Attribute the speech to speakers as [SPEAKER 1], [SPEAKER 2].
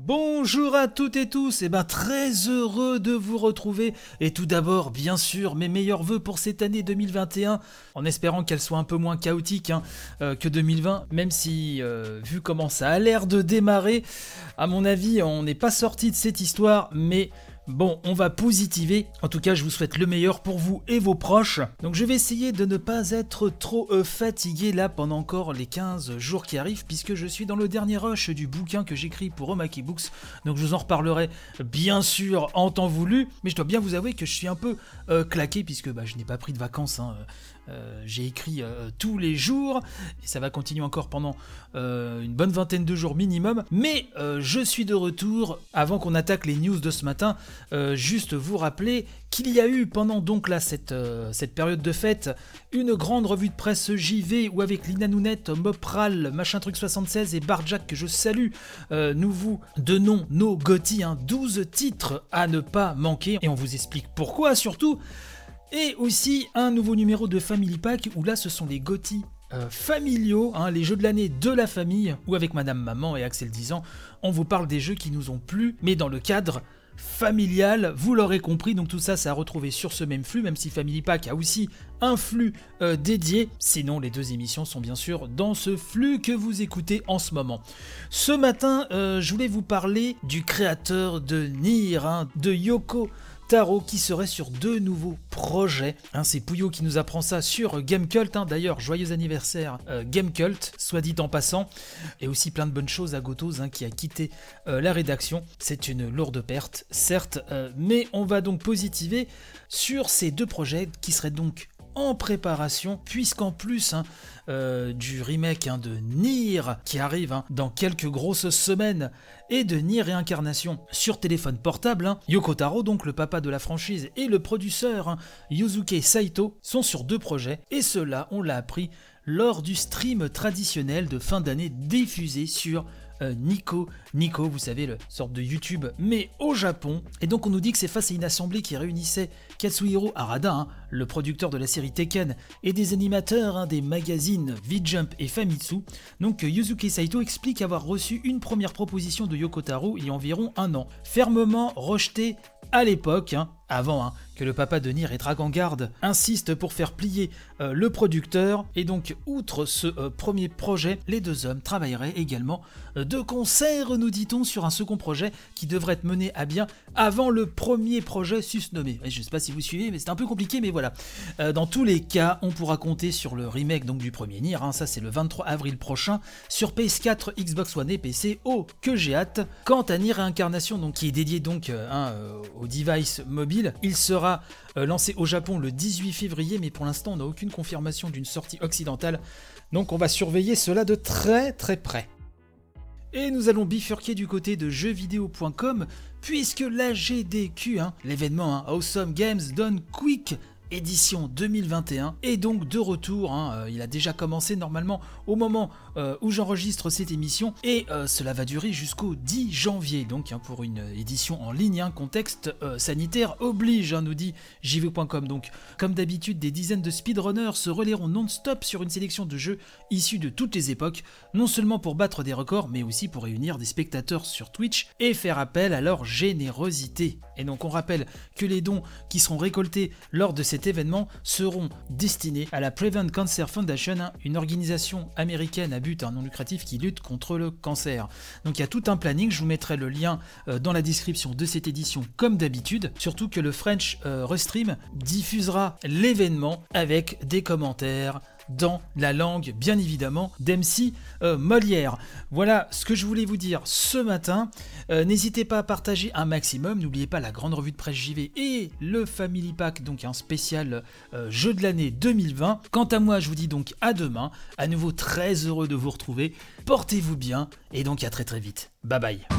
[SPEAKER 1] Bonjour à toutes et tous, et ben très heureux de vous retrouver. Et tout d'abord, bien sûr, mes meilleurs voeux pour cette année 2021, en espérant qu'elle soit un peu moins chaotique hein, euh, que 2020, même si, euh, vu comment ça a l'air de démarrer, à mon avis, on n'est pas sorti de cette histoire, mais Bon, on va positiver. En tout cas, je vous souhaite le meilleur pour vous et vos proches. Donc je vais essayer de ne pas être trop euh, fatigué là pendant encore les 15 jours qui arrivent, puisque je suis dans le dernier rush du bouquin que j'écris pour Omaki Books. Donc je vous en reparlerai bien sûr en temps voulu, mais je dois bien vous avouer que je suis un peu euh, claqué, puisque bah, je n'ai pas pris de vacances. Hein. Euh, j'ai écrit tous les jours et ça va continuer encore pendant une bonne vingtaine de jours minimum. Mais je suis de retour avant qu'on attaque les news de ce matin. Juste vous rappeler qu'il y a eu pendant donc là cette, cette période de fête une grande revue de presse JV où avec Lina Nounette, Mopral, Machin Truc 76 et Barjack que je salue, nous vous donnons nos GOTY, 12 titres à ne pas manquer et on vous explique pourquoi surtout. Et aussi un nouveau numéro de Family Pack où là ce sont les GOTY euh, familiaux, hein, les jeux de l'année de la famille, où avec Madame Maman et Axel 10 ans, on vous parle des jeux qui nous ont plu, mais dans le cadre familial, vous l'aurez compris, donc tout ça, ça a retrouvé sur ce même flux, même si Family Pack a aussi un flux euh, dédié, sinon les deux émissions sont bien sûr dans ce flux que vous écoutez en ce moment. Ce matin, euh, je voulais vous parler du créateur de Nier, hein, de Yoko Taro qui serait sur deux nouveaux projets. Hein, c'est Pouillot qui nous apprend ça sur Gamecult. Hein. D'ailleurs, joyeux anniversaire euh, Gamecult, soit dit en passant. Et aussi plein de bonnes choses à Gotos hein, qui a quitté euh, la rédaction. C'est une lourde perte, certes, euh, mais on va donc positiver sur ces deux projets qui seraient donc en préparation, puisqu'en plus hein, euh, du remake hein, de Nier qui arrive hein, dans quelques grosses semaines et de Nier Réincarnation sur téléphone portable, Yoko Taro, donc le papa de la franchise, et le producteur Yuzuke Saito sont sur deux projets, et cela on l'a appris lors du stream traditionnel de fin d'année diffusé sur Nico. Nico, vous savez, le sorte de YouTube, mais au Japon. Et donc on nous dit que c'est face à une assemblée qui réunissait Katsuhiro Arada, hein, le producteur de la série Tekken, et des animateurs hein, des magazines V-Jump et Famitsu. Donc Yuzuki Saito explique avoir reçu une première proposition de Yoko Taro il y a environ un an, fermement rejetée à l'époque, hein, avant hein, que le papa de Nier et Dragon Guard insiste pour faire plier euh, le producteur. Et donc, outre ce euh, premier projet, les deux hommes travailleraient également euh, de concert, nous dit-on, sur un second projet qui devrait être mené à bien avant le premier projet susnommé. je ne sais pas si vous suivez, mais c'est un peu compliqué, mais voilà. dans tous les cas, on pourra compter sur le remake donc du premier Nier. Hein, ça, c'est le 23 avril prochain sur PS4, Xbox One et PC. Oh, que j'ai hâte. Quant à Nier Réincarnation, donc qui est dédié donc hein, au device mobile, il sera euh, lancé au Japon le 18 février, mais pour l'instant on n'a aucune confirmation d'une sortie occidentale, donc on va surveiller cela de très très près. Et nous allons bifurquer du côté de jeuxvideo.com, puisque la GDQ, hein, l'événement hein, Awesome Games Done Quick, édition 2021 est donc de retour. Hein. Euh, il a déjà commencé normalement au moment euh, où j'enregistre cette émission et euh, cela va durer jusqu'au 10 janvier. Donc hein, pour une édition en ligne, un contexte sanitaire oblige, hein, nous dit jv.com. Donc comme d'habitude, des dizaines de speedrunners se relayeront non-stop sur une sélection de jeux issus de toutes les époques, non seulement pour battre des records, mais aussi pour réunir des spectateurs sur Twitch et faire appel à leur générosité. Et donc on rappelle que les dons qui seront récoltés lors de cette cet événement seront destinés à la Prevent Cancer Foundation, une organisation américaine à but non lucratif qui lutte contre le cancer. Donc il y a tout un planning, je vous mettrai le lien euh, dans la description de cette édition comme d'habitude, surtout que le French euh, Restream diffusera l'événement avec des commentaires, dans la langue, bien évidemment, d'MC euh, Molière. Voilà ce que je voulais vous dire ce matin. Euh, n'hésitez pas à partager un maximum. N'oubliez pas la grande revue de presse JV et le Family Pack, donc un spécial euh, jeu de l'année 2020. Quant à moi, je vous dis donc à demain. À nouveau très heureux de vous retrouver. Portez-vous bien et donc à très très vite. Bye bye.